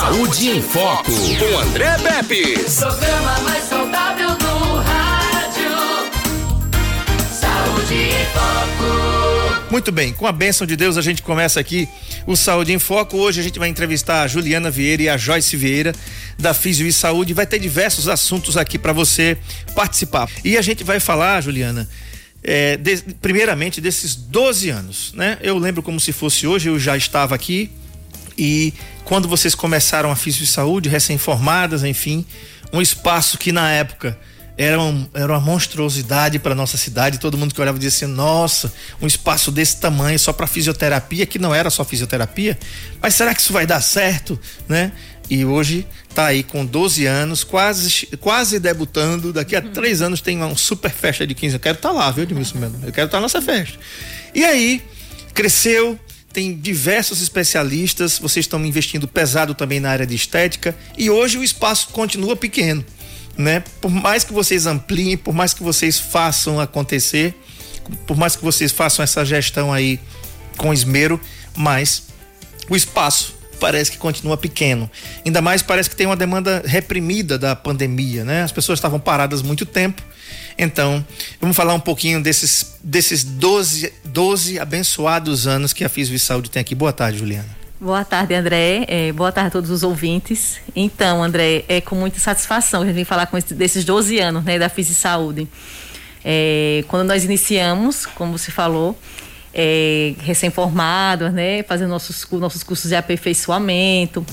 Saúde em Foco, com André Pepe. Programa mais saudável do rádio. Saúde em Foco. Muito bem, com a bênção de Deus a gente começa aqui o Saúde em Foco. Hoje a gente vai entrevistar a Juliana Vieira e a Joyce Vieira da Físio e Saúde. Vai ter diversos assuntos aqui para você participar. E a gente vai falar, Juliana, é, de, primeiramente desses 12 anos, né? Eu lembro como se fosse hoje, eu já estava aqui e quando vocês começaram a Físio Saúde, recém-formadas, enfim, um espaço que na época era, um, era uma monstruosidade para nossa cidade. Todo mundo que olhava dizia assim: nossa, um espaço desse tamanho só para fisioterapia, que não era só fisioterapia, mas será que isso vai dar certo, né? E hoje tá aí com 12 anos, quase, quase debutando. Daqui a três anos tem uma super festa de 15. Eu quero estar tá lá, viu, Edmilson? Eu quero estar tá nessa festa. E aí, cresceu, tem diversos especialistas, vocês estão investindo pesado também na área de estética e hoje o espaço continua pequeno, né? Por mais que vocês ampliem, por mais que vocês façam acontecer, por mais que vocês façam essa gestão aí com esmero, mas o espaço parece que continua pequeno. Ainda mais parece que tem uma demanda reprimida da pandemia, né? As pessoas estavam paradas muito tempo. Então, vamos falar um pouquinho desses, desses 12, 12 abençoados anos que a Fisio Saúde tem aqui. Boa tarde, Juliana. Boa tarde, André. É, boa tarde a todos os ouvintes. Então, André, é com muita satisfação que a gente vem falar com esse, desses 12 anos né, da Fisi Saúde. É, quando nós iniciamos, como você falou, é, recém-formados, né? Fazendo nossos, nossos cursos de aperfeiçoamento.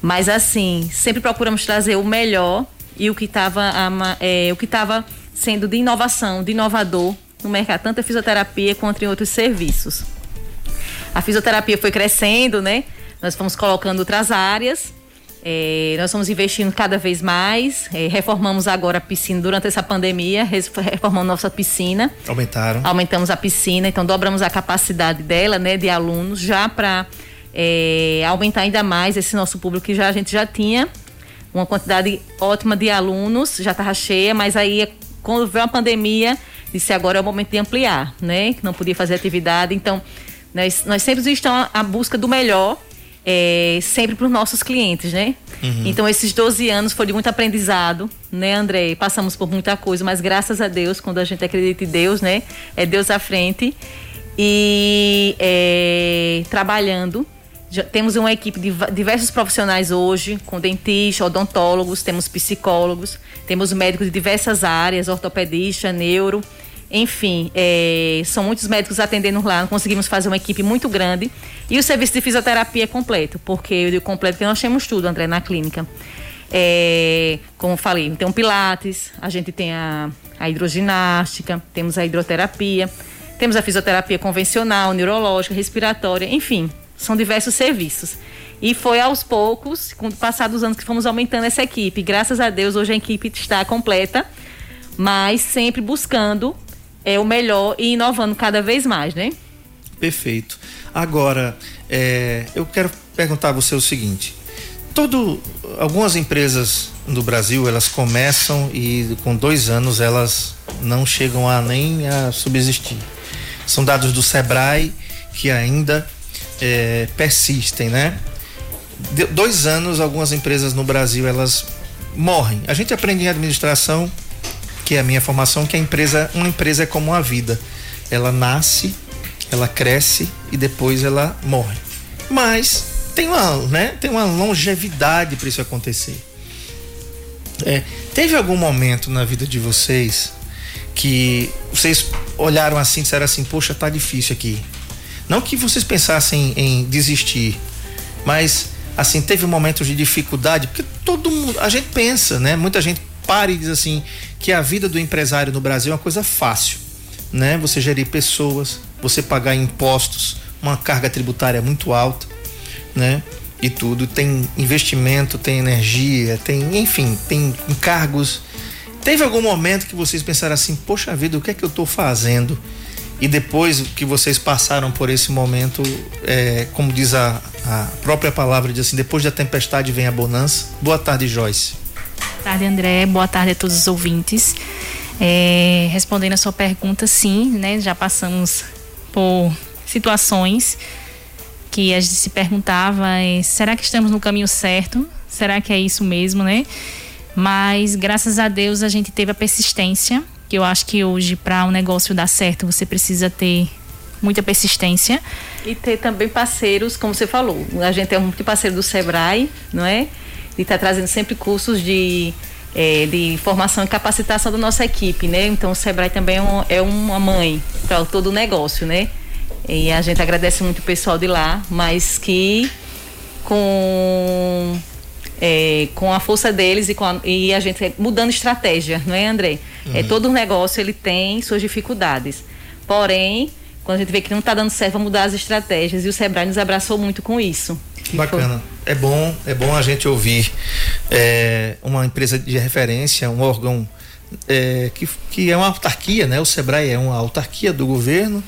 Mas assim, sempre procuramos trazer o melhor e o que estava é, o que estava sendo de inovação, de inovador no mercado, tanto a fisioterapia quanto em outros serviços. A fisioterapia foi crescendo, né? Nós fomos colocando outras áreas é, nós estamos investindo cada vez mais. É, reformamos agora a piscina durante essa pandemia, reformamos nossa piscina. Aumentaram. Aumentamos a piscina, então dobramos a capacidade dela, né, de alunos, já para é, aumentar ainda mais esse nosso público que já a gente já tinha uma quantidade ótima de alunos, já estava cheia, mas aí quando veio a pandemia, disse agora é o momento de ampliar, né? Que não podia fazer atividade, então nós, nós sempre estamos à busca do melhor é, sempre para os nossos clientes, né? Uhum. Então, esses 12 anos foi de muito aprendizado, né, André? Passamos por muita coisa, mas graças a Deus, quando a gente acredita em Deus, né? É Deus à frente. E é, trabalhando. Já temos uma equipe de diversos profissionais hoje, com dentistas, odontólogos, temos psicólogos, temos médicos de diversas áreas, ortopedista, neuro. Enfim, é, são muitos médicos atendendo lá, conseguimos fazer uma equipe muito grande. E o serviço de fisioterapia é completo, porque eu digo completo porque nós temos tudo, André, na clínica. É, como falei, tem um pilates, a gente tem a, a hidroginástica, temos a hidroterapia, temos a fisioterapia convencional, neurológica, respiratória, enfim, são diversos serviços. E foi aos poucos, com o passar dos anos, que fomos aumentando essa equipe. Graças a Deus, hoje a equipe está completa, mas sempre buscando é o melhor e inovando cada vez mais, né? Perfeito. Agora, é, eu quero perguntar a você o seguinte: todo, algumas empresas no Brasil elas começam e com dois anos elas não chegam a nem a subsistir. São dados do Sebrae que ainda é, persistem, né? De, dois anos algumas empresas no Brasil elas morrem. A gente aprende em administração que é a minha formação, que a empresa, uma empresa é como uma vida. Ela nasce, ela cresce e depois ela morre. Mas tem uma, né, tem uma longevidade para isso acontecer. É, teve algum momento na vida de vocês que vocês olharam assim e disseram assim, poxa, tá difícil aqui. Não que vocês pensassem em desistir, mas assim, teve momentos de dificuldade, porque todo mundo, a gente pensa, né? Muita gente e diz assim que a vida do empresário no Brasil é uma coisa fácil, né? Você gerir pessoas, você pagar impostos, uma carga tributária muito alta, né? E tudo tem investimento, tem energia, tem, enfim, tem encargos. Teve algum momento que vocês pensaram assim, poxa vida, o que é que eu estou fazendo? E depois que vocês passaram por esse momento, é, como diz a, a própria palavra, diz assim, depois da tempestade vem a bonança. Boa tarde, Joyce. Boa tarde, André. Boa tarde a todos os ouvintes. É, respondendo a sua pergunta, sim, né? Já passamos por situações que a gente se perguntava, é, será que estamos no caminho certo? Será que é isso mesmo, né? Mas graças a Deus a gente teve a persistência, que eu acho que hoje para um negócio dar certo você precisa ter muita persistência. E ter também parceiros, como você falou. A gente é muito parceiro do Sebrae, não é? E está trazendo sempre cursos de, é, de formação e capacitação da nossa equipe, né? Então o Sebrae também é, um, é uma mãe para todo o negócio, né? E a gente agradece muito o pessoal de lá, mas que com é, com a força deles e, a, e a gente mudando estratégia, não é, André? É, uhum. É, todo negócio ele tem suas dificuldades. Porém, quando a gente vê que não está dando certo, vamos mudar as estratégias. E o Sebrae nos abraçou muito com isso. Bacana. É bom, é bom a gente ouvir é, uma empresa de referência, um órgão é, que, que é uma autarquia, né? O Sebrae é uma autarquia do governo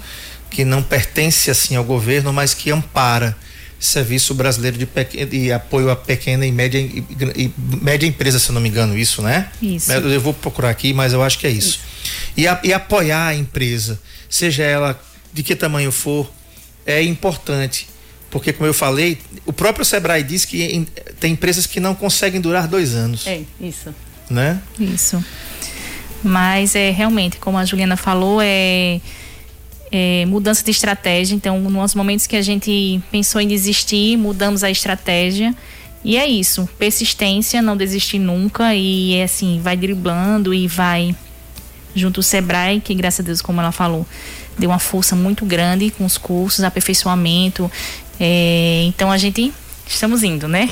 que não pertence assim ao governo, mas que ampara Serviço Brasileiro de, de Apoio a Pequena e Média, e, e, Média Empresa, se eu não me engano, isso, né? Isso. Eu, eu vou procurar aqui, mas eu acho que é isso. isso. E, a, e apoiar a empresa, seja ela de que tamanho for, é importante. Porque, como eu falei, o próprio Sebrae diz que em, tem empresas que não conseguem durar dois anos. É, isso. Né? Isso. Mas é realmente, como a Juliana falou, é é, mudança de estratégia. Então, nos momentos que a gente pensou em desistir, mudamos a estratégia. E é isso, persistência, não desistir nunca e é assim, vai driblando e vai junto ao Sebrae, que graças a Deus, como ela falou, deu uma força muito grande com os cursos, aperfeiçoamento. É, então a gente estamos indo, né?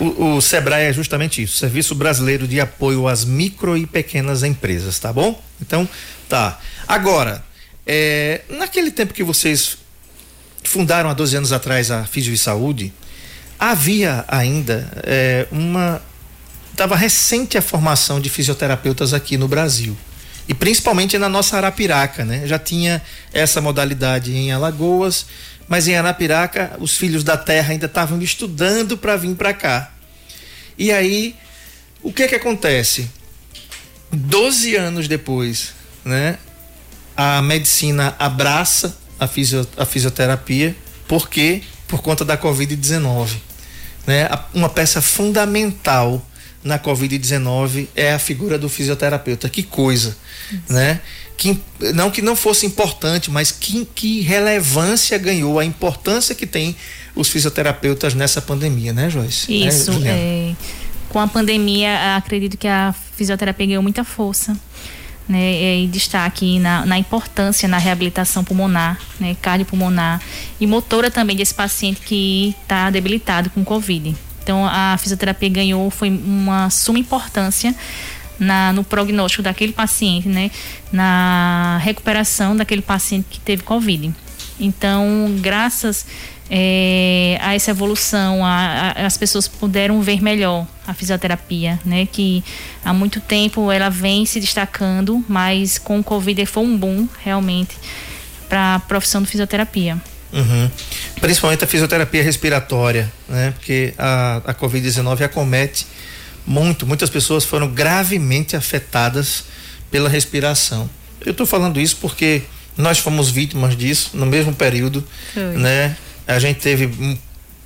Uhum. o, o, Sebrae é justamente isso, Serviço Brasileiro de Apoio às Micro e Pequenas Empresas, tá bom? Então, tá. Agora, é, naquele tempo que vocês fundaram há 12 anos atrás a Físio e Saúde, havia ainda é, uma. Estava recente a formação de fisioterapeutas aqui no Brasil. E principalmente na nossa Arapiraca, né? Já tinha essa modalidade em Alagoas, mas em Arapiraca os filhos da terra ainda estavam estudando para vir para cá. E aí, o que que acontece? Doze anos depois, né? a medicina abraça a, fisio, a fisioterapia, porque por conta da Covid-19. Né? Uma peça fundamental na Covid-19 é a figura do fisioterapeuta. Que coisa, né? Que, não que não fosse importante, mas que, que relevância ganhou, a importância que tem os fisioterapeutas nessa pandemia, né, Joyce? Isso. Né, é, com a pandemia, acredito que a fisioterapia ganhou muita força né, e destaque na, na, importância na reabilitação pulmonar, né, cardiopulmonar e motora também desse paciente que está debilitado com Covid. Então a fisioterapia ganhou foi uma suma importância na, no prognóstico daquele paciente, né, na recuperação daquele paciente que teve Covid. Então, graças é, a essa evolução, a, a, as pessoas puderam ver melhor a fisioterapia, né? Que há muito tempo ela vem se destacando, mas com o Covid foi um boom realmente para a profissão de fisioterapia. Uhum. Principalmente a fisioterapia respiratória, né? Porque a, a Covid-19 acomete muito, muitas pessoas foram gravemente afetadas pela respiração. Eu estou falando isso porque nós fomos vítimas disso no mesmo período, né? A gente teve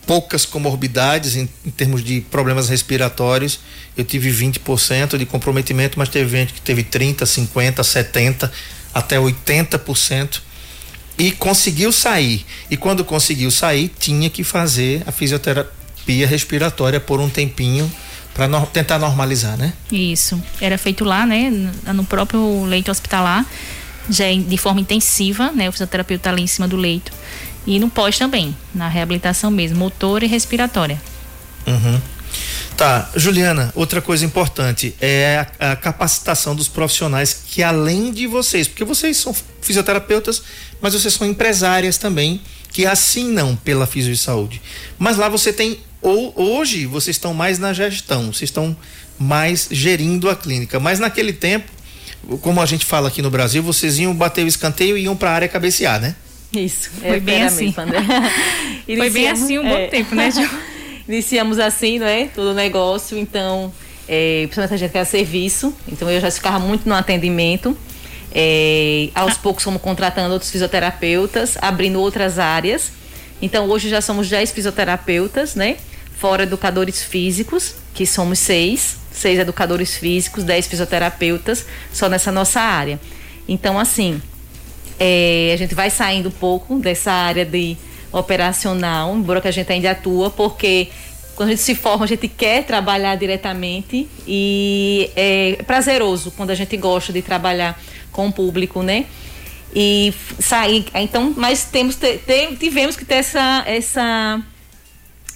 poucas comorbidades em, em, termos de problemas respiratórios. Eu tive 20% de comprometimento, mas teve gente que teve 30, 50, 70, até 80% e conseguiu sair. E quando conseguiu sair, tinha que fazer a fisioterapia respiratória por um tempinho para no, tentar normalizar, né? Isso. Era feito lá, né, no próprio leito hospitalar, já de forma intensiva, né? O fisioterapeuta ali em cima do leito e no pós também, na reabilitação mesmo, motor e respiratória. Uhum. Tá, Juliana, outra coisa importante é a, a, capacitação dos profissionais que além de vocês, porque vocês são fisioterapeutas, mas vocês são empresárias também que assinam pela Fisio de Saúde. Mas lá você tem ou hoje vocês estão mais na gestão, vocês estão mais gerindo a clínica, mas naquele tempo, como a gente fala aqui no Brasil, vocês iam bater o escanteio e iam para a área cabecear, né? Isso. Foi bem assim. Foi bem assim um bom é, tempo, né, Ju? Iniciamos assim, não é? Todo o negócio, então, é, principalmente a gente quer serviço, então eu já ficava muito no atendimento. É, aos poucos fomos contratando outros fisioterapeutas, abrindo outras áreas. Então hoje já somos 10 fisioterapeutas, né? Fora educadores físicos, que somos seis, seis educadores físicos, 10 fisioterapeutas, só nessa nossa área. Então, assim, é, a gente vai saindo um pouco dessa área de operacional, embora que a gente ainda atua, porque quando a gente se forma, a gente quer trabalhar diretamente e é prazeroso quando a gente gosta de trabalhar com o público, né? E sair, então, mas temos tivemos que ter essa, essa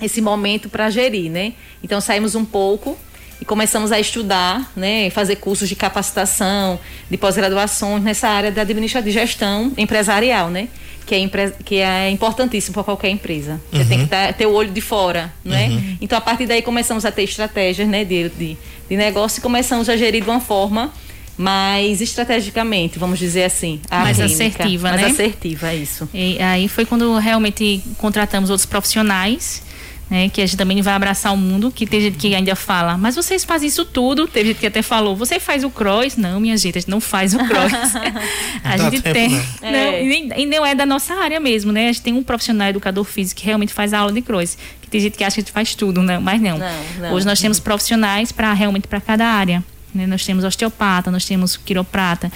esse momento para gerir, né? Então saímos um pouco e começamos a estudar, né, fazer cursos de capacitação, de pós-graduação nessa área da administração de gestão empresarial, né? Que é, empre... que é importantíssimo para qualquer empresa. Você tem que uhum. ter, ter o olho de fora, né? Uhum. Então, a partir daí, começamos a ter estratégias né, de, de, de negócio e começamos a gerir de uma forma mais estrategicamente, vamos dizer assim. mais assertiva, mais né? Mais assertiva, é isso. E aí foi quando realmente contratamos outros profissionais né, que a gente também vai abraçar o mundo, que tem gente que ainda fala, mas vocês fazem isso tudo. Teve gente que até falou, você faz o cross? Não, minha gente, a gente não faz o cross. a gente tempo, tem. Né? Não, é. e, não é da nossa área mesmo, né? A gente tem um profissional educador físico que realmente faz a aula de cross. Que tem gente que acha que a gente faz tudo, né? mas não. não, não. Hoje nós temos profissionais para realmente para cada área. Né? Nós temos osteopata, nós temos quiroprata,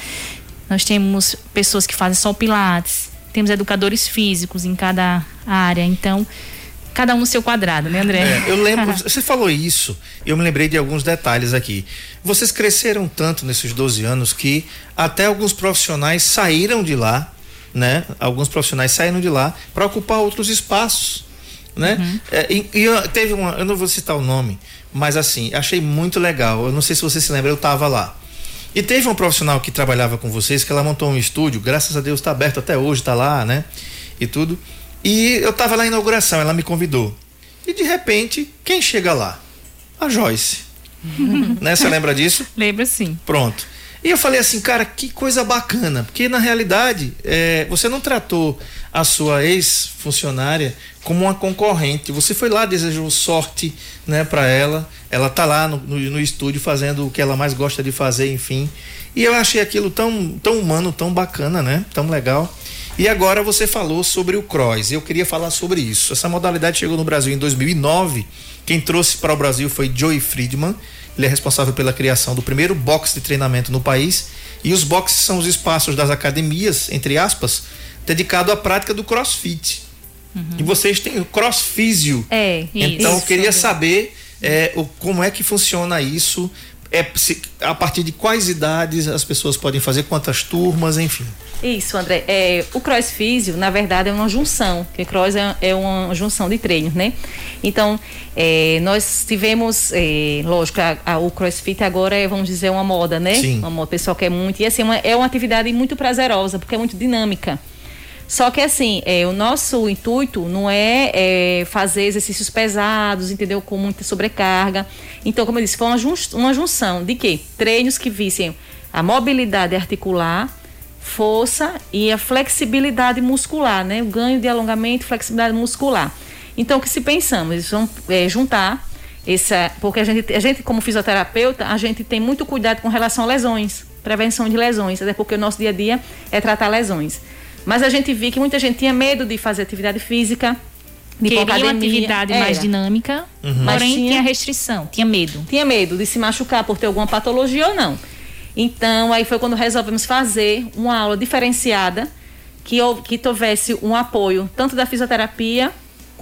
nós temos pessoas que fazem só pilates, temos educadores físicos em cada área. Então, cada um no seu quadrado, né, André? É, eu lembro, você falou isso, eu me lembrei de alguns detalhes aqui. Vocês cresceram tanto nesses 12 anos que até alguns profissionais saíram de lá, né? Alguns profissionais saíram de lá para ocupar outros espaços, né? Uhum. É, e, e teve uma, eu não vou citar o nome, mas assim, achei muito legal. Eu não sei se você se lembra, eu estava lá. E teve um profissional que trabalhava com vocês que ela montou um estúdio, graças a Deus está aberto até hoje, está lá, né? E tudo. E eu estava lá na inauguração, ela me convidou. E de repente, quem chega lá? A Joyce. né? Você lembra disso? Lembro sim. Pronto. E eu falei assim, cara, que coisa bacana, porque na realidade é, você não tratou a sua ex-funcionária como uma concorrente. Você foi lá, desejou sorte, né, para ela. Ela tá lá no, no, no, estúdio fazendo o que ela mais gosta de fazer, enfim. E eu achei aquilo tão, tão humano, tão bacana, né? Tão legal. E agora você falou sobre o cross. Eu queria falar sobre isso. Essa modalidade chegou no Brasil em 2009. Quem trouxe para o Brasil foi Joey Friedman. Ele é responsável pela criação do primeiro box de treinamento no país. E os boxes são os espaços das academias, entre aspas, dedicado à prática do crossfit. Uhum. E vocês têm o crossfísio. É, Então isso. eu queria saber é, o, como é que funciona isso. É, se, a partir de quais idades as pessoas podem fazer, quantas turmas, enfim. Isso, André. É, o cross físio, na verdade, é uma junção, porque cross é, é uma junção de treinos, né? Então, é, nós tivemos, é, lógico, a, a, o crossfit agora é, vamos dizer, uma moda, né? Sim. Uma moda, o pessoal quer muito. E assim, uma, é uma atividade muito prazerosa, porque é muito dinâmica. Só que assim, é, o nosso intuito não é, é, fazer exercícios pesados, entendeu? Com muita sobrecarga. Então, como eu disse, foi uma, jun uma junção de quê? Treinos que vissem a mobilidade articular, força e a flexibilidade muscular, né? O ganho de alongamento e flexibilidade muscular. Então, o que se pensamos? Eles vão é, juntar essa, porque a gente, a gente, como fisioterapeuta, a gente tem muito cuidado com relação a lesões, prevenção de lesões, até porque o nosso dia a dia é tratar lesões. Mas a gente viu que muita gente tinha medo de fazer atividade física, de Queria academia. uma atividade mais dinâmica, uhum. porém tinha, tinha restrição, tinha medo. Tinha medo de se machucar por ter alguma patologia ou não. Então, aí foi quando resolvemos fazer uma aula diferenciada que, que tivesse um apoio tanto da fisioterapia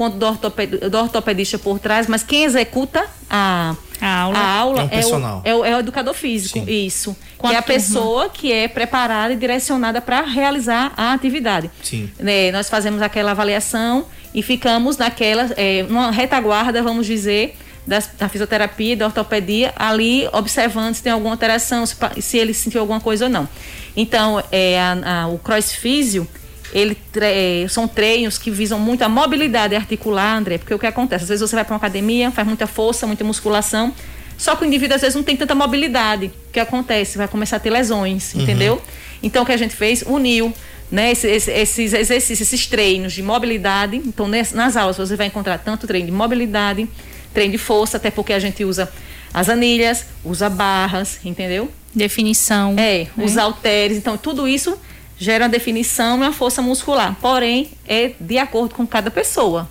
quanto do, ortoped, do ortopedista por trás, mas quem executa a, a aula, a aula é, o, é, o, é, o, educador físico, Sim. isso. Com que é a pessoa que é preparada e direcionada para realizar a atividade. Sim. É, nós fazemos aquela avaliação e ficamos naquela, é, numa retaguarda, vamos dizer, da, da fisioterapia, da ortopedia, ali observando se tem alguma alteração, se, se ele sentiu alguma coisa ou não. Então, é, a, a, o crossfísio, ele é, são treinos que visam muito a mobilidade articular, André, porque o que acontece? Às vezes você vai para uma academia, faz muita força, muita musculação, só que o indivíduo às vezes não tem tanta mobilidade. O que acontece? Vai começar a ter lesões, uhum. entendeu? Então o que a gente fez? Uniu né, esses, esses exercícios, esses treinos de mobilidade. Então, nas aulas você vai encontrar tanto treino de mobilidade, treino de força, até porque a gente usa as anilhas, usa barras, entendeu? Definição. É, né? os halteres. Então, tudo isso gera uma definição e uma força muscular. Porém, é de acordo com cada pessoa.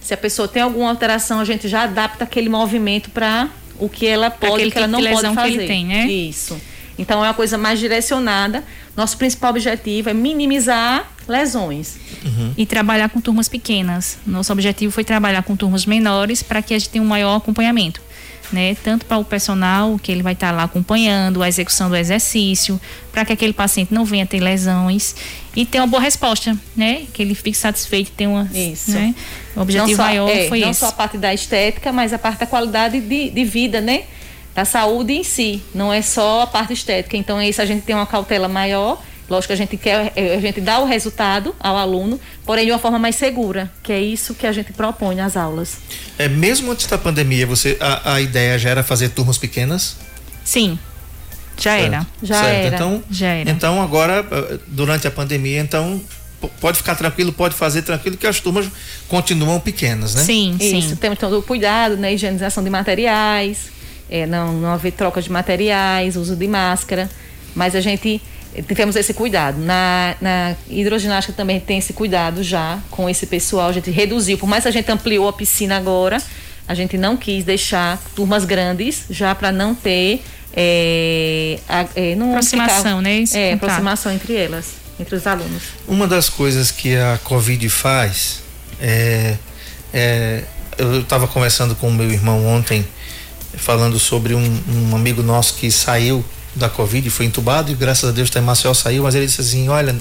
Se a pessoa tem alguma alteração, a gente já adapta aquele movimento para o que ela pode e o que ela tipo não pode fazer. Que ele tem, né? Isso. Então é uma coisa mais direcionada. Nosso principal objetivo é minimizar lesões. Uhum. E trabalhar com turmas pequenas. Nosso objetivo foi trabalhar com turmas menores para que a gente tenha um maior acompanhamento né? Tanto para o personal, que ele vai estar tá lá acompanhando a execução do exercício, para que aquele paciente não venha ter lesões e ter uma boa resposta, né? Que ele fique satisfeito, tenha uma. Isso. Né? O objetivo só, maior é, foi não esse. Não só a parte da estética, mas a parte da qualidade de, de vida, né? Da saúde em si. Não é só a parte estética. Então, isso a gente tem uma cautela maior Lógico que a gente quer, a gente dá o resultado ao aluno, porém de uma forma mais segura, que é isso que a gente propõe nas aulas. É mesmo antes da pandemia, você a, a ideia já era fazer turmas pequenas? Sim. Já certo. era. Já certo. era. Então, já era. Então agora durante a pandemia, então pode ficar tranquilo, pode fazer tranquilo que as turmas continuam pequenas, né? Sim, Isso, sim. Temos todo o cuidado, né? Higienização de materiais, é, não, não haver troca de materiais, uso de máscara, mas a gente tivemos esse cuidado. Na, na hidroginástica também tem esse cuidado já com esse pessoal. A gente reduziu, por mais que a gente ampliou a piscina agora, a gente não quis deixar turmas grandes já para não ter é, a, é, não aproximação, ficar, né? Esse é, contato. aproximação entre elas, entre os alunos. Uma das coisas que a Covid faz é, é eu estava conversando com o meu irmão ontem falando sobre um, um amigo nosso que saiu da Covid, foi entubado e graças a Deus está em Maceió, saiu, mas ele disse assim, olha,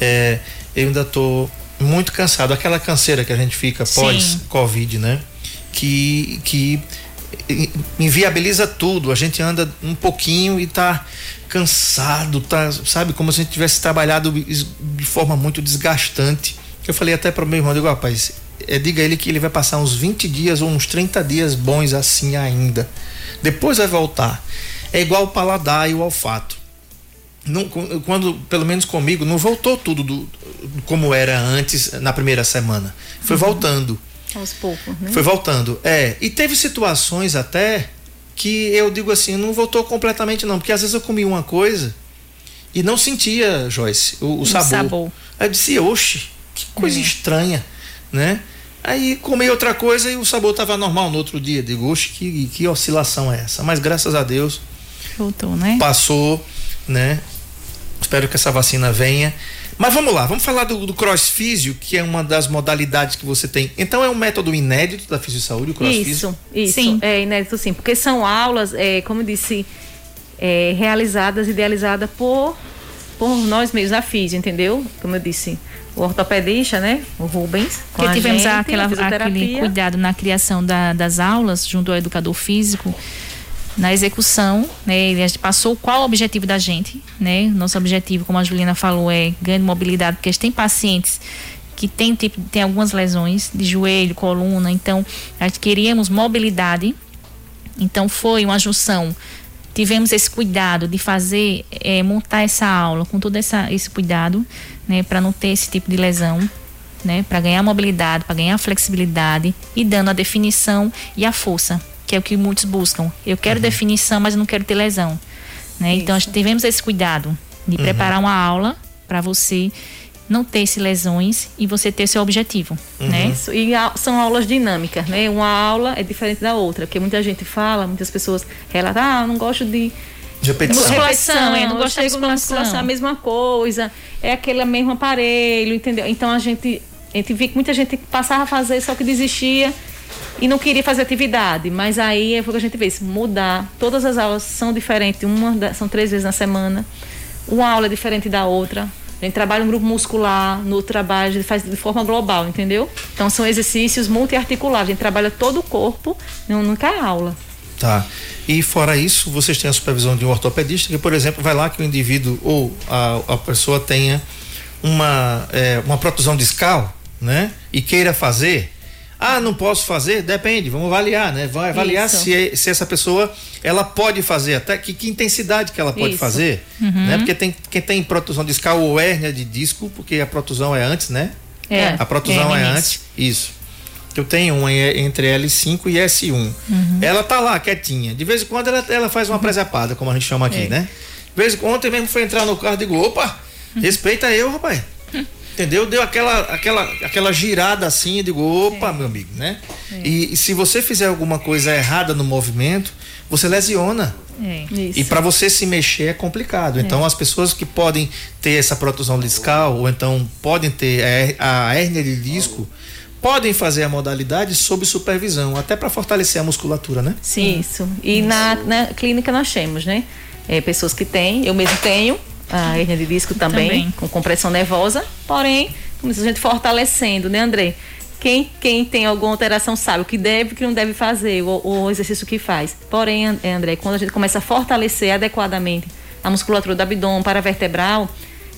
é, eu ainda estou muito cansado, aquela canseira que a gente fica pós-Covid, né? Que, que inviabiliza tudo, a gente anda um pouquinho e tá cansado, tá, sabe, como se a gente tivesse trabalhado de forma muito desgastante. Eu falei até para o meu irmão, digo, rapaz, é, diga ele que ele vai passar uns 20 dias ou uns 30 dias bons assim ainda. Depois vai voltar é igual o paladar e o olfato. Não, quando, pelo menos comigo, não voltou tudo do, como era antes na primeira semana. Foi uhum. voltando. Aos poucos, né? Foi voltando. É. E teve situações até que eu digo assim, não voltou completamente, não. Porque às vezes eu comi uma coisa e não sentia, Joyce, o, o sabor. sabor. Aí eu disse, oxe, que coisa uhum. estranha, né? Aí comi outra coisa e o sabor estava normal no outro dia. Digo, oxe, que, que oscilação é essa? Mas graças a Deus Voltou, né? Passou, né? Espero que essa vacina venha. Mas vamos lá, vamos falar do, do crossfísio, que é uma das modalidades que você tem. Então é um método inédito da Fisiosaúde, o crossfísio? Isso, isso. Sim. É inédito sim, porque são aulas, é, como eu disse, é, realizadas, idealizadas por, por nós mesmos, a Fisio, entendeu? Como eu disse, o ortopedista, né? O Rubens. Porque tivemos gente, aquela, aquele cuidado na criação da, das aulas junto ao educador físico na execução, né? A gente passou qual o objetivo da gente, né? Nosso objetivo, como a Juliana falou, é ganho de mobilidade, porque a gente tem pacientes que tem tipo tem algumas lesões de joelho, coluna, então a gente queríamos mobilidade. Então foi uma junção. Tivemos esse cuidado de fazer, é, montar essa aula com todo essa, esse cuidado, né, para não ter esse tipo de lesão, né, para ganhar mobilidade, para ganhar flexibilidade e dando a definição e a força que é o que muitos buscam. Eu quero uhum. definição, mas não quero ter lesão. Né? Então, tivemos esse cuidado de uhum. preparar uma aula para você não ter lesões e você ter seu objetivo, uhum. né? Isso. E a, são aulas dinâmicas, né? Uma aula é diferente da outra, porque muita gente fala, muitas pessoas relatam, ah, eu não gosto de de repetição. Musculação, é, não gosto de musculação. é a mesma coisa, é aquele mesmo aparelho, entendeu? Então a gente, a gente via que muita gente passava a fazer, só que desistia e não queria fazer atividade, mas aí foi o que a gente fez, mudar. Todas as aulas são diferentes, uma são três vezes na semana. Uma aula é diferente da outra. A gente trabalha um grupo muscular, no trabalho a gente faz de forma global, entendeu? Então são exercícios multiarticulares, a gente trabalha todo o corpo, não cai aula. Tá. E fora isso, vocês têm a supervisão de um ortopedista que, por exemplo, vai lá que o indivíduo ou a, a pessoa tenha uma, é, uma protusão discal, né? E queira fazer, ah, não posso fazer? Depende, vamos avaliar, né? Vai avaliar se, se essa pessoa ela pode fazer, até que, que intensidade que ela pode Isso. fazer. Uhum. Né? Porque tem quem tem protusão discal ou hérnia de disco, porque a protusão é antes, né? É. A protusão é, é antes. Isso. Eu tenho uma entre L5 e S1. Uhum. Ela tá lá quietinha. De vez em quando ela, ela faz uma uhum. presepada, como a gente chama aqui, é. né? De vez em quando, ontem mesmo foi entrar no carro e digo, opa, Respeita eu, rapaz. Entendeu? Deu aquela, aquela, aquela girada assim, eu digo, opa, meu amigo, né? E, e se você fizer alguma coisa errada no movimento, você lesiona. É. Isso. E para você se mexer é complicado. Então, as pessoas que podem ter essa protusão discal ou então podem ter a hérnia de disco, podem fazer a modalidade sob supervisão, até para fortalecer a musculatura, né? Isso. E na, na clínica nós temos, né? É, pessoas que têm, eu mesmo tenho, a hernia de disco também, Também. com compressão nervosa, porém, como a gente fortalecendo, né, André? Quem, quem tem alguma alteração sabe o que deve e o que não deve fazer, o, o exercício que faz. Porém, An- André, quando a gente começa a fortalecer adequadamente a musculatura do abdômen paravertebral,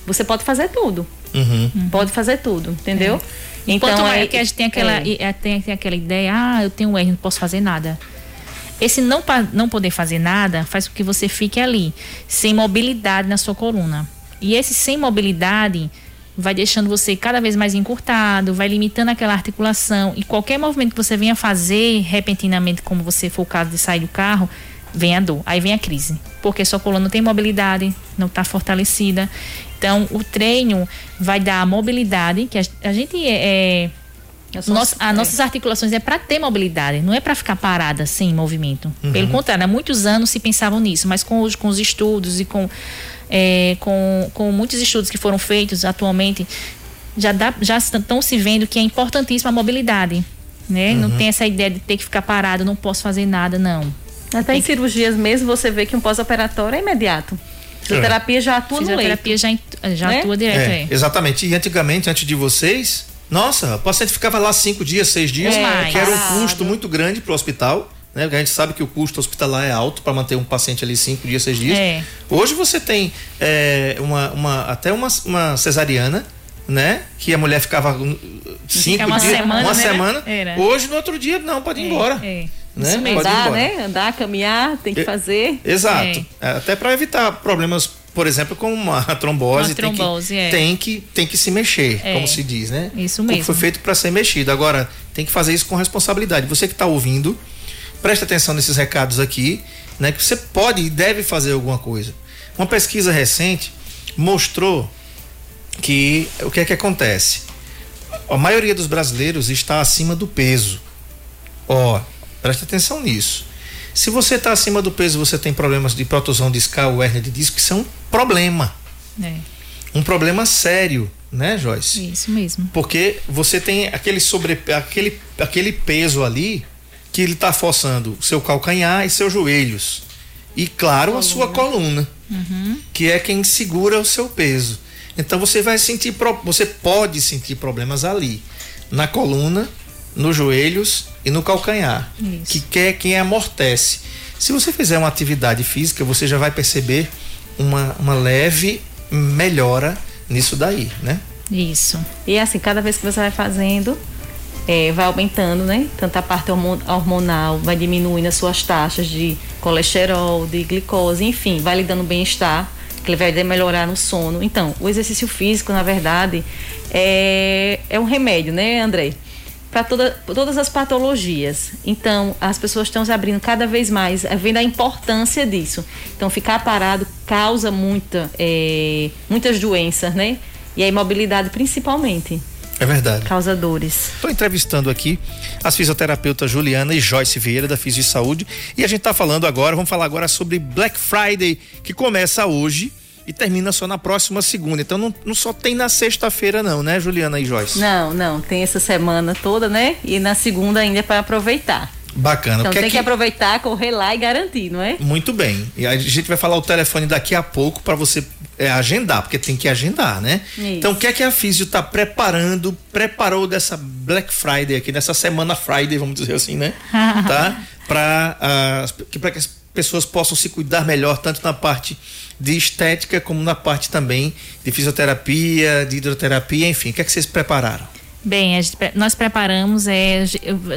você pode fazer tudo. Uhum. Pode fazer tudo, entendeu? Enquanto é- é que a gente tem aquela, é. e- é, tem, tem aquela ideia, ah, eu tenho um hernia, não posso fazer nada. Esse não, não poder fazer nada faz com que você fique ali, sem mobilidade na sua coluna. E esse sem mobilidade vai deixando você cada vez mais encurtado, vai limitando aquela articulação. E qualquer movimento que você venha fazer repentinamente, como você for o caso de sair do carro, vem a dor, aí vem a crise. Porque sua coluna não tem mobilidade, não está fortalecida. Então, o treino vai dar a mobilidade, que a, gente é, é nossa, as é. nossas articulações é para ter mobilidade, não é para ficar parada sem movimento. Pelo contrário, há muitos anos se pensavam nisso, mas com os, com os estudos e com, é, com, com muitos estudos que foram feitos atualmente, já, dá, já estão se vendo que é importantíssima a mobilidade. Né? Não tem essa ideia de ter que ficar parado, não posso fazer nada, não. Até em cirurgias mesmo você vê que um pós-operatório é imediato. Fisioterapia já atua no leito. Fisioterapia já, já Né? atua direto, É, é. exatamente. E antigamente, antes de vocês, nossa, o paciente ficava lá cinco dias, seis dias, É, que era um custo muito grande para o hospital. Né? Porque a gente sabe que o custo hospitalar é alto para manter um paciente ali cinco dias, seis dias. É. Hoje você tem é, uma, uma- até uma, uma cesariana, né? Que a mulher ficava cinco uma dias, semana, uma né? semana. Era. Hoje, no outro dia, não, pode ir embora. É, é. Né? Isso mesmo. Pode ir Andar, embora. né? Andar, caminhar, tem que É. fazer. Exato. Até para evitar problemas, por exemplo, com uma trombose, Uma tem, trombose, que, é. tem que tem que se mexer, É. como se diz, né? Isso mesmo. Foi feito para ser mexido. Agora tem que fazer isso com responsabilidade. Você que está ouvindo, preste atenção nesses recados aqui, né? Que você pode e deve fazer alguma coisa. Uma pesquisa recente mostrou que o que é que acontece? A maioria dos brasileiros está acima do peso. Ó, preste atenção nisso. Se você está acima do peso, você tem problemas de protusão discal ou hérnia de disco, é um problema. É, Um problema sério, né, Joyce? isso mesmo. Porque você tem aquele, sobre, aquele, aquele peso ali que ele está forçando seu calcanhar e seus joelhos. E, claro, a sua coluna, que é quem segura o seu peso. Então você vai sentir, você pode sentir problemas ali, na coluna, nos joelhos e no calcanhar, Isso. que quer quem amortece. Se você fizer uma atividade física, você já vai perceber uma, uma leve melhora nisso daí, né? Isso. E assim, cada vez que você vai fazendo, é, vai aumentando, né? Tanto a parte hormo- hormonal, vai diminuindo as suas taxas de colesterol, de glicose, enfim, vai lhe dando bem-estar, que ele vai melhorar no sono. Então, o exercício físico, na verdade, é, é um remédio, né, André? Para toda, todas as patologias. Então, as pessoas estão se abrindo cada vez mais, é, vendo a importância disso. Então, ficar parado causa muita, é, muitas doenças, né? E a imobilidade principalmente É verdade. causa dores. Estou entrevistando aqui as fisioterapeutas Juliana e Joyce Vieira da Fisio Saúde e a gente está falando agora, vamos falar agora sobre Black Friday que começa hoje e termina só na próxima segunda. Então não, não só tem na sexta-feira não, né, Juliana e Joyce? Não, não, tem essa semana toda, né? E na segunda ainda é para aproveitar. Bacana. Então que é tem que aproveitar, correr lá e garantir, não é? Muito bem. E a gente vai falar o telefone daqui a pouco para você é, agendar, porque tem que agendar, né? Isso. Então, o que é que a Físio está preparando, preparou dessa Black Friday aqui, nessa semana Friday, vamos dizer assim, né? tá? Para que, pra que as pessoas possam se cuidar melhor, tanto na parte de estética, como na parte também de fisioterapia, de hidroterapia, enfim. O que é que vocês prepararam? Bem, gente nós preparamos, é,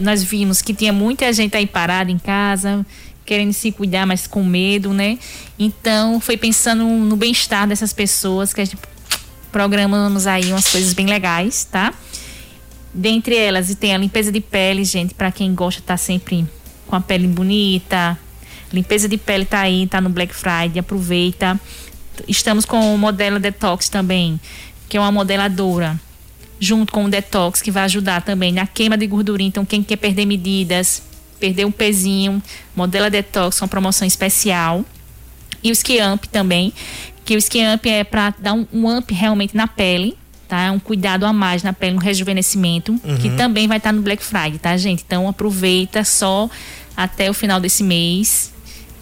nós vimos que tinha muita gente aí parada em casa, querendo se cuidar, mas com medo, né? Então, foi pensando no bem-estar dessas pessoas que a gente programamos aí umas coisas bem legais, tá? Dentre elas, tem a limpeza de pele, gente, para quem gosta de estar sempre com a pele bonita. Limpeza de pele tá aí, tá no Black Friday, aproveita. estamos com o Modela Detox também, que é uma modeladora, junto com o Detox, que vai ajudar também na queima de gordurinha. Então, quem quer perder medidas, perder um pezinho, Modela Detox, uma promoção especial. E o Ski Amp também, que o Ski Amp é para dar um, um amp realmente na pele, tá? Um cuidado a mais na pele, um rejuvenescimento, que também vai estar no Black Friday, tá, gente? Então aproveita só até o final desse mês.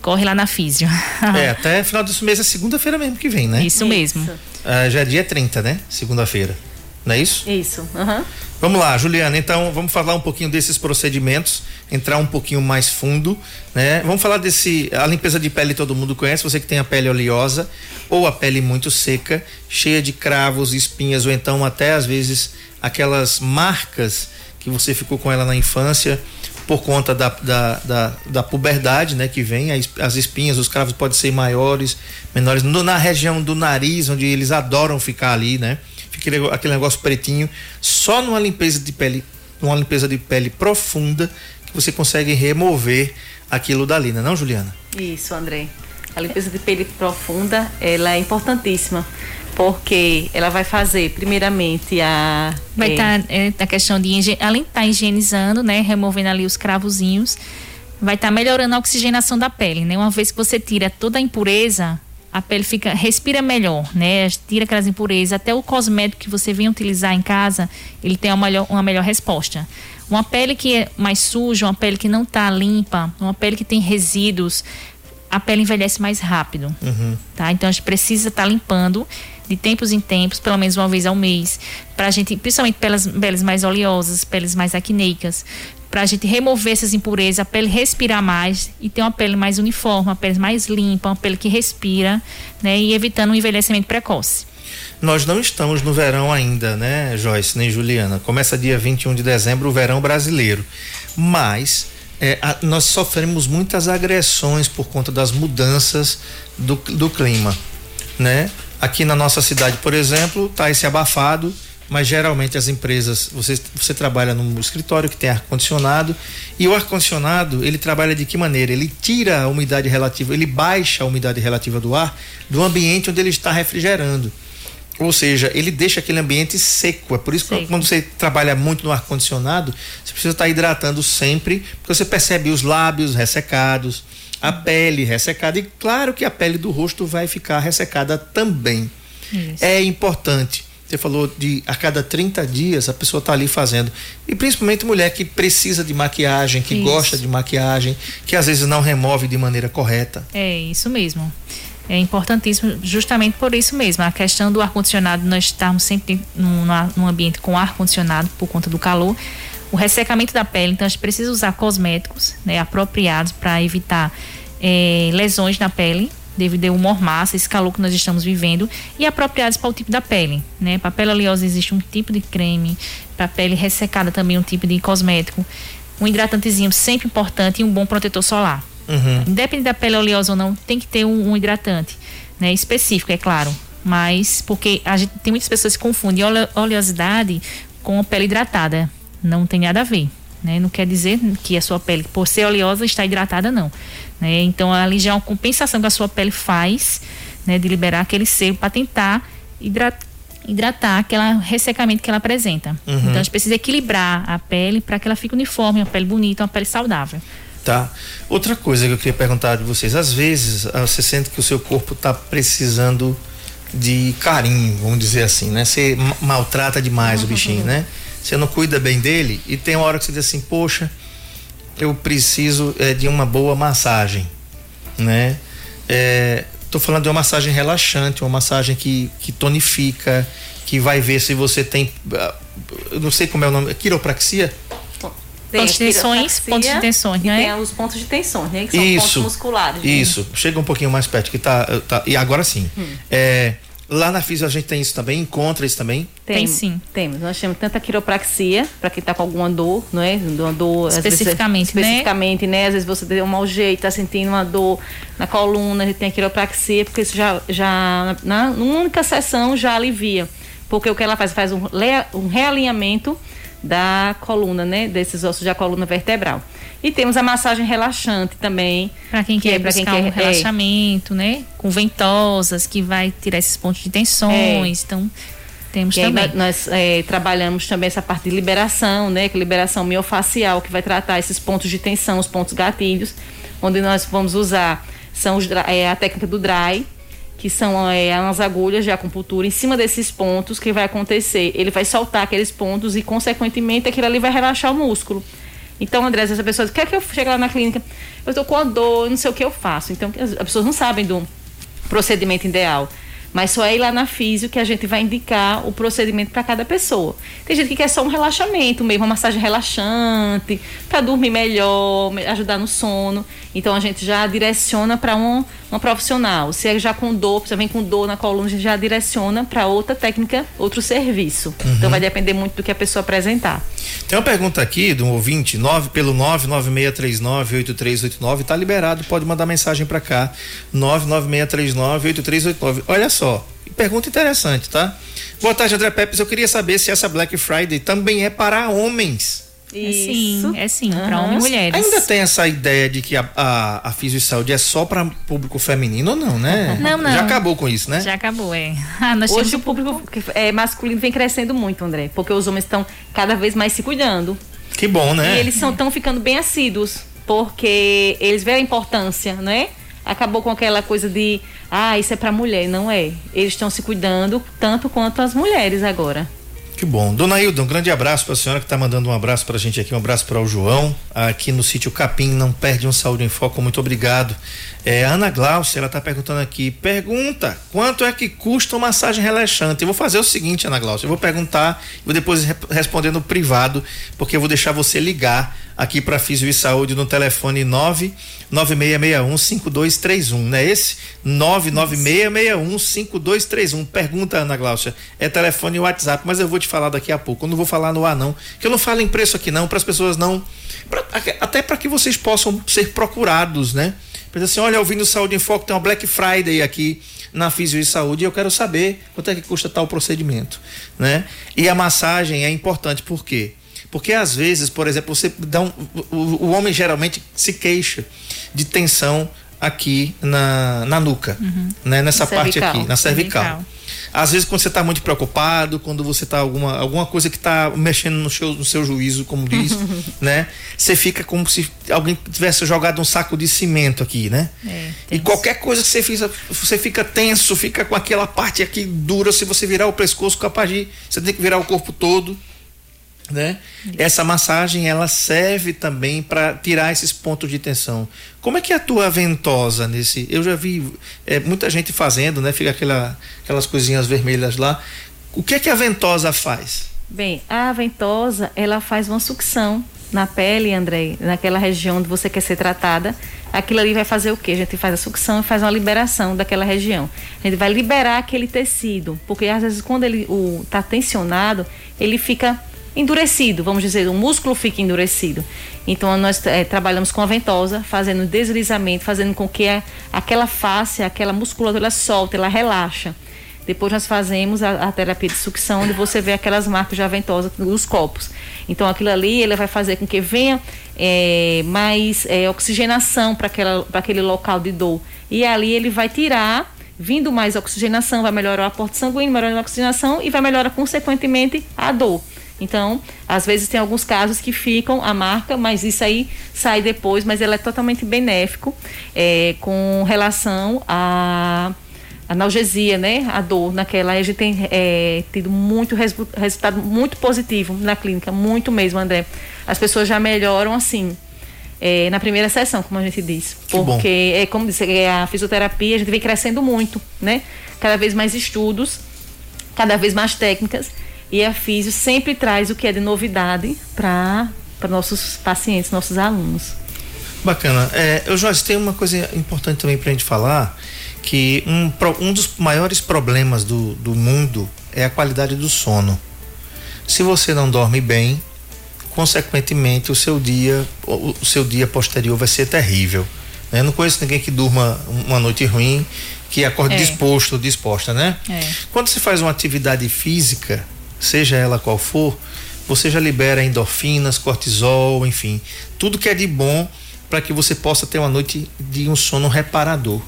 Corre lá na Físio. É, até final desse mês é segunda-feira mesmo que vem, né? Isso mesmo. Ah, já é dia 30, né? Segunda-feira. Não é isso? Isso. aham. Vamos lá, Juliana. Então, vamos falar um pouquinho desses procedimentos, entrar um pouquinho mais fundo, né? Vamos falar desse a limpeza de pele todo mundo conhece, você que tem a pele oleosa ou a pele muito seca, cheia de cravos, espinhas ou então até às vezes aquelas marcas que você ficou com ela na infância por conta da, da, da, da puberdade, né, que vem, as, as espinhas, os cravos podem ser maiores, menores, no- na região do nariz, onde eles adoram ficar ali, né? Fica aquele, aquele negócio pretinho, só numa limpeza de pele, numa limpeza de pele profunda que você consegue remover aquilo dali, né, não, Juliana? Isso, André. A limpeza de pele profunda, ela é importantíssima, porque ela vai fazer, primeiramente, a... Vai é, estar a questão de além de estar higienizando, né, removendo ali os cravozinhos, vai estar melhorando a oxigenação da pele, né? Uma vez que você tira toda a impureza, a pele fica respira melhor, né? Tira aquelas impurezas, até o cosmético que você vem utilizar em casa, ele tem uma melhor, uma melhor resposta. Uma pele que é mais suja, uma pele que não está limpa, uma pele que tem resíduos, a pele envelhece mais rápido. Tá? Então a gente precisa estar limpando de tempos em tempos, pelo menos uma vez ao mês, para a gente, principalmente pelas peles mais oleosas, peles mais acneicas, para a gente remover essas impurezas, a pele respirar mais e ter uma pele mais uniforme, uma pele mais limpa, uma pele que respira, né? E evitando um envelhecimento precoce. Nós não estamos no verão ainda, né, Joyce, nem Juliana. Começa dia 21 de dezembro o verão brasileiro. Mas é, a- nós sofremos muitas agressões por conta das mudanças do, do clima, né? Aqui na nossa cidade, por exemplo, tá esse abafado, mas geralmente as empresas, você, você trabalha num escritório que tem ar-condicionado e o ar-condicionado, ele trabalha de que maneira? Ele tira a umidade relativa, ele baixa a umidade relativa do ar do ambiente onde ele está refrigerando. Ou seja, ele deixa aquele ambiente seco. É por isso que quando você trabalha muito no ar-condicionado, você precisa estar hidratando sempre, porque você percebe os lábios ressecados, a pele ressecada. E claro que a pele do rosto vai ficar ressecada também. Isso. É importante. Você falou de a cada 30 dias a pessoa está ali fazendo. E principalmente mulher que precisa de maquiagem, que Isso. gosta de maquiagem, que às vezes não remove de maneira correta. É isso mesmo. É importantíssimo, justamente por isso mesmo. A questão do ar-condicionado, nós estarmos sempre num, num ambiente com ar-condicionado por conta do calor. O ressecamento da pele, então a gente precisa usar cosméticos né, apropriados para evitar eh, lesões na pele, devido ao mormaço, esse calor que nós estamos vivendo, e apropriados para o tipo da pele. Né? Para pele oleosa existe um tipo de creme, para pele ressecada também um tipo de cosmético. Um hidratantezinho sempre importante e um bom protetor solar. Uhum. Independente da pele oleosa ou não, tem que ter um, um hidratante, né? Específico, é claro. Mas porque a gente tem muitas pessoas que confundem ole- oleosidade com a pele hidratada. Não tem nada a ver. Né? Não quer dizer que a sua pele, por ser oleosa, está hidratada, não. Né? Então ali já é uma compensação que a sua pele faz, né? De liberar aquele sebo para tentar hidra- hidratar aquele ressecamento que ela apresenta. Então a gente precisa equilibrar a pele para que ela fique uniforme, uma pele bonita, uma pele saudável. Tá. Outra coisa que eu queria perguntar de vocês, às vezes ah, você sente que o seu corpo está precisando de carinho, vamos dizer assim, né? Você ma- maltrata demais o bichinho, né? Você não cuida bem dele e tem uma hora que você diz assim, poxa, eu preciso eh, de uma boa massagem, né? É, tô falando de uma massagem relaxante, uma massagem que, que tonifica, que vai ver se você tem, ah, eu não sei como é o nome, quiropraxia? Tem Pontos de tensões, pontos de tensões, né? Tem os pontos de tensões, né? Que são pontos Isso. musculares. né? Isso. Chega um pouquinho mais perto que tá, tá e agora sim. Hum. É, lá na Físio a gente tem isso também, encontra isso também. Tem sim. Temos. Nós temos tanta quiropraxia, para quem está com alguma dor, não é? Uma dor. vezes- Especificamente, né? especificamente, né? Às vezes você tem um mau jeito, está sentindo uma dor na coluna, a gente tem a quiropraxia, porque isso já, já na, numa única sessão já alivia. Porque o que ela faz? Faz um, um realinhamento da coluna, né? Desses ossos da coluna vertebral. E temos a massagem relaxante também. Para quem que quer é buscar quem um quer- é. relaxamento, né? Com ventosas, que vai tirar esses pontos de tensões. Então, temos Que também. nós, é, trabalhamos também essa parte de liberação, né? Que é liberação miofacial, que vai tratar esses pontos de tensão, os pontos gatilhos, onde nós vamos usar são os, é, a técnica do dry, que são é, umas agulhas de acupuntura em cima desses pontos que vai acontecer. Ele vai soltar aqueles pontos e, consequentemente, aquilo ali vai relaxar o músculo. Então, André, às vezes a pessoa diz, quer que eu chegue lá na clínica? Eu estou com a dor, não sei o que eu faço. Então, as as pessoas não sabem do procedimento ideal. Mas só é ir lá na físio que a gente vai indicar o procedimento para cada pessoa. Tem gente que quer só um relaxamento mesmo, uma massagem relaxante, para dormir melhor, me- ajudar no sono. Então a gente já direciona para um, uma profissional. Se é já com dor, você vem com dor na coluna, já direciona para outra técnica, outro serviço. Então vai depender muito do que a pessoa apresentar. Tem uma pergunta aqui de um ouvinte, 9 pelo 996398389, tá liberado, pode mandar mensagem para cá, 996398389. Olha só, pergunta interessante, tá? Boa tarde, André Pepes, eu queria saber se essa Black Friday também é para homens. É sim, é sim, para Aham. homens e mulheres. Ainda tem essa ideia de que a, a, a Fisio e Saúde é só para público feminino ou não, né? Não, não. Já acabou com isso, né? Já acabou, é. Ah, Hoje temos o público é, masculino vem crescendo muito, André, porque os homens estão cada vez mais se cuidando. Que bom, né? E eles estão ficando bem assíduos, porque eles veem a importância, né? Acabou com aquela coisa de, ah, isso é pra mulher. Não é. Eles estão se cuidando tanto quanto as mulheres agora. Que bom. Dona Hilda, um grande abraço para a senhora que está mandando um abraço para a gente aqui, um abraço para o João, aqui no sítio Capim, não perde um Saúde em Foco, muito obrigado. É, Ana Glaucia, ela está perguntando aqui, pergunta, quanto é que custa uma massagem relaxante? Eu vou fazer o seguinte, Ana Glaucia, eu vou perguntar, vou depois re- responder no privado, porque eu vou deixar você ligar aqui para Físio e Saúde no telefone 996615231, não é esse? 996615231. Pergunta, Ana Glaucia, é telefone e WhatsApp, mas eu vou te falar daqui a pouco. Eu não vou falar no ar, não, que eu não falo em preço aqui, não, para as pessoas não. pra- até para que vocês possam ser procurados, né? Pensa assim, olha, ouvindo Saúde em Foco, tem uma Black Friday aqui na Físio e Saúde e eu quero saber quanto é que custa tal procedimento, né? E a massagem é importante, por quê? Porque às vezes, por exemplo, você dá um, o, o homem geralmente se queixa de tensão aqui na, na nuca, né? Nessa Na parte cervical. aqui, na cervical. Cervical. Às vezes quando você está muito preocupado, quando você está alguma alguma coisa que está mexendo no seu, no seu juízo, como diz, né? Você fica como se alguém tivesse jogado um saco de cimento aqui, né? É, E qualquer coisa que você fizer, você fica tenso, fica com aquela parte aqui dura, se você virar o pescoço, capaz de você tem que virar o corpo todo, né? Essa massagem ela serve também para tirar esses pontos de tensão. Como é que atua a ventosa nesse? Eu já vi é, muita gente fazendo, né? Fica aquela, aquelas coisinhas vermelhas lá. O que é que a ventosa faz? Bem, a ventosa, ela faz uma sucção na pele, André, naquela região onde você quer ser tratada. Aquilo ali vai fazer o quê? A gente faz a sucção e faz uma liberação daquela região. A gente vai liberar aquele tecido, porque às vezes quando ele o, tá tensionado, ele fica endurecido, vamos dizer, o músculo fica endurecido. Então nós eh, trabalhamos com a ventosa, fazendo deslizamento, fazendo com que a- aquela face, aquela musculatura ela solta, ela relaxa. Depois nós fazemos a, a terapia de sucção, onde você vê aquelas marcas de ventosa nos copos. Então aquilo ali ele vai fazer com que venha eh, mais eh, oxigenação para aquele local de dor. E ali ele vai tirar, vindo mais oxigenação, vai melhorar o aporte sanguíneo, melhorar a oxigenação e vai melhorar consequentemente a dor. Então, às vezes tem alguns casos que ficam a marca, mas isso aí sai depois, mas ela é totalmente benéfico eh, com relação a analgesia, né? A dor naquela. A gente tem é, tido muito resu- resultado muito positivo na clínica, muito mesmo, André. As pessoas já melhoram assim. é, na primeira sessão, como a gente diz. Bom. Porque, é, como disse, é, a fisioterapia, a gente vem crescendo muito, né? Cada vez mais estudos, cada vez mais técnicas. E a Físio sempre traz o que é de novidade para nossos pacientes, nossos alunos. Bacana. É, eu, Jorge, tem uma coisa importante também pra gente falar, que um, um dos maiores problemas do, do mundo é a qualidade do sono. Se você não dorme bem, consequentemente o seu dia, o, seu dia posterior vai ser terrível. né? Eu não conheço ninguém que durma uma noite ruim, que acorde É. disposto ou disposta, né? É. Quando você faz uma atividade física, seja ela qual for, você já libera endorfinas, cortisol, enfim, tudo que é de bom para que você possa ter uma noite de um sono reparador.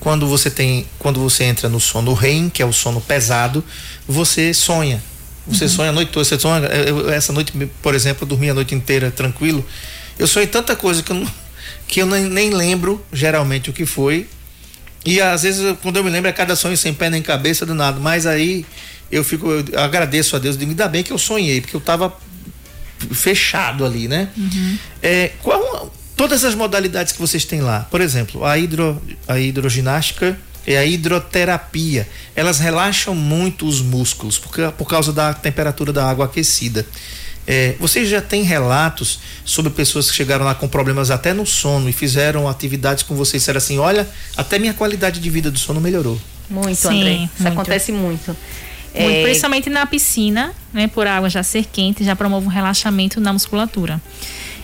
Quando você tem, quando você entra no sono REM, que é o sono pesado, você sonha. Você uhum. sonha a noite toda, você sonha, eu, essa noite, por exemplo, eu dormi a noite inteira tranquilo. Eu sonhei tanta coisa que eu, não, que eu nem, nem lembro geralmente o que foi. E às vezes, quando eu me lembro, é cada sonho sem pé nem cabeça do nada. Mas aí eu fico, eu agradeço a Deus, de me dar bem que eu sonhei, porque eu estava fechado ali, né? Uhum. É, qual, todas as modalidades que vocês têm lá, por exemplo, a, hidro, a hidroginástica e a hidroterapia, elas relaxam muito os músculos porque, por causa da temperatura da água aquecida. É, vocês já têm relatos sobre pessoas que chegaram lá com problemas até no sono e fizeram atividades com vocês e disseram assim: olha, até minha qualidade de vida do sono melhorou. Muito, Sim, André. Isso muito. acontece muito. Muito, é... Principalmente na piscina, né, por água já ser quente, já promove um relaxamento na musculatura.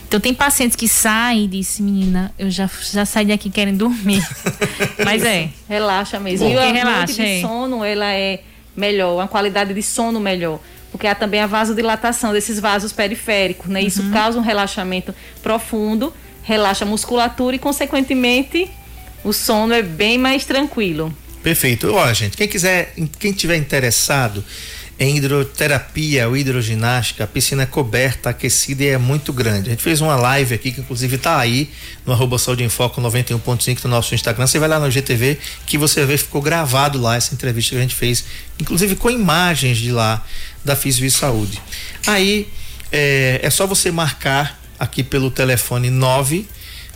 Então tem pacientes que saem e dizem, menina, eu já, já saí daqui querendo dormir. Mas é. Relaxa mesmo. Bom, e a relaxa, de é. sono, ela é melhor, uma qualidade de sono melhor. Porque há também a vasodilatação desses vasos periféricos, né? Uhum. Isso causa um relaxamento profundo, relaxa a musculatura e, consequentemente, o sono é bem mais tranquilo. Perfeito. Olha, gente, quem quiser, quem tiver interessado em hidroterapia ou hidroginástica, a piscina é coberta, aquecida e é muito grande. A gente fez uma live aqui, que inclusive está aí no arroba Saúde em Foco 91.5 no nosso Instagram. Você vai lá no GTV que você vê, ficou gravado lá essa entrevista que a gente fez, inclusive com imagens de lá da Fisio Saúde. Aí é, é só você marcar aqui pelo telefone 9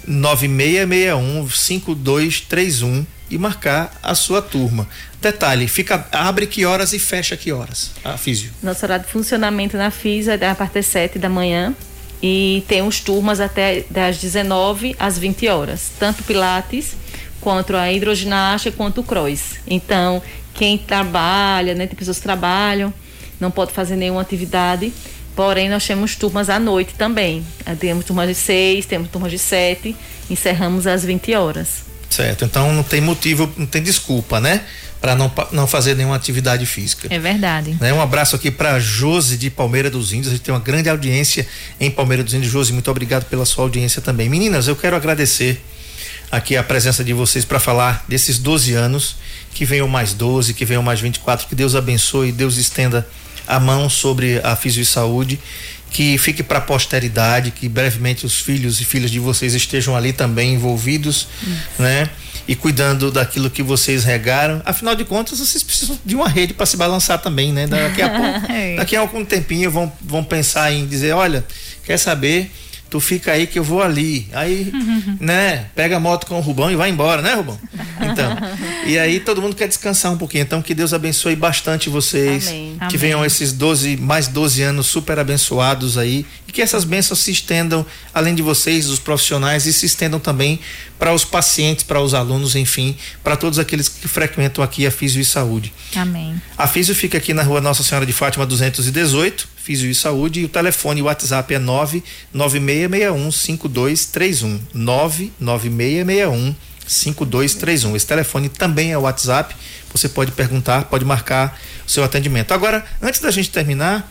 9661 5231 e marcar a sua turma. Detalhe, fica abre que horas e fecha que horas? A físio. Nosso horário de funcionamento na físio é a partir das 7 da manhã e temos turmas até das 19 às 20 horas, tanto pilates quanto a hidroginástica quanto o cross. Então, quem trabalha, né, tem pessoas que trabalham, não pode fazer nenhuma atividade, porém nós temos turmas à noite também. Temos turmas de 6, temos turmas de 7, encerramos às 20 horas. Certo, então não tem motivo, não tem desculpa, né? para não, não fazer nenhuma atividade física. É verdade. Né? Um abraço aqui para Josi de Palmeira dos Índios. A gente tem uma grande audiência em Palmeira dos Índios. Josi, muito obrigado pela sua audiência também. Meninas, eu quero agradecer aqui a presença de vocês para falar desses 12 anos, que venham mais 12, que venham mais 24, que Deus abençoe, Deus estenda a mão sobre a Fisio e Saúde, que fique para a posteridade, que brevemente os filhos e filhas de vocês estejam ali também envolvidos, né? e cuidando daquilo que vocês regaram. Afinal de contas, vocês precisam de uma rede para se balançar também, né? Daqui a pouco, é. daqui a algum tempinho vão, vão pensar em dizer, olha, quer saber? Tu fica aí que eu vou ali. Aí, né, pega a moto com o Rubão e vai embora, né, Rubão? Então, e aí todo mundo quer descansar um pouquinho. Então, que Deus abençoe bastante vocês. Amém. Que Amém. venham esses 12, mais 12 anos super abençoados aí. E que essas bênçãos se estendam, além de vocês, os profissionais, e se estendam também para os pacientes, para os alunos, enfim, para todos aqueles que frequentam aqui a Físio e Saúde. Amém. A Físio fica aqui na rua Nossa Senhora de Fátima 218 Físio e Saúde. E o telefone, o WhatsApp é 99661 5231. 99661 5231. Esse telefone também é o WhatsApp. Você pode perguntar, pode marcar o seu atendimento. Agora, antes da gente terminar,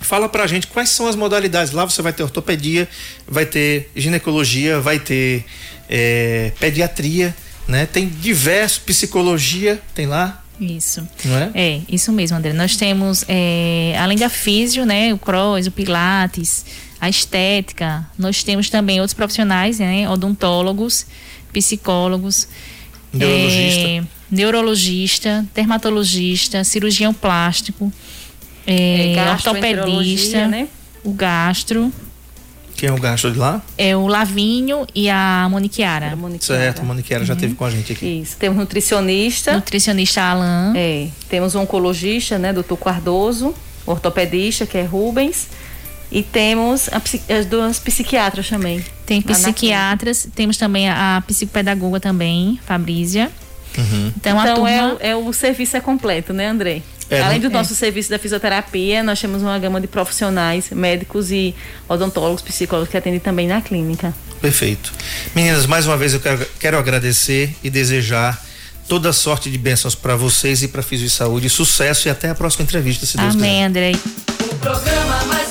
fala pra gente quais são as modalidades. Lá você vai ter ortopedia, vai ter ginecologia, vai ter é, pediatria, né? Tem diversos, psicologia, tem lá? Isso. Não é? É, isso mesmo, André. Nós temos, é, além da físio, né, o cross, o pilates, a estética, nós temos também outros profissionais, né, odontólogos, psicólogos, neurologista, é, neurologista dermatologista, cirurgião plástico, é, é ortopedista, né? o gastro. Quem é o gasto de lá? É o Lavinho e a Moniquiara. Moniquiara. Certo, a Moniquiara uhum. já teve com a gente aqui. Isso. Temos nutricionista. Nutricionista Alan. É. Temos um oncologista, né, doutor Cardoso. Ortopedista, que é Rubens. E temos a, as duas psiquiatras também. Tem psiquiatras, temos também a, a psicopedagoga também, Fabrícia. Uhum. Então, então turma... é, é, o serviço é completo, né, André? É, Além né? do nosso serviço da fisioterapia, nós temos uma gama de profissionais, médicos e odontólogos, psicólogos que atendem também na clínica. Perfeito. Meninas, mais uma vez eu quero, quero agradecer e desejar toda sorte de bênçãos para vocês e para Fisio e Saúde, sucesso e até a próxima entrevista, se Deus Amém, quiser. Amém, Andrei.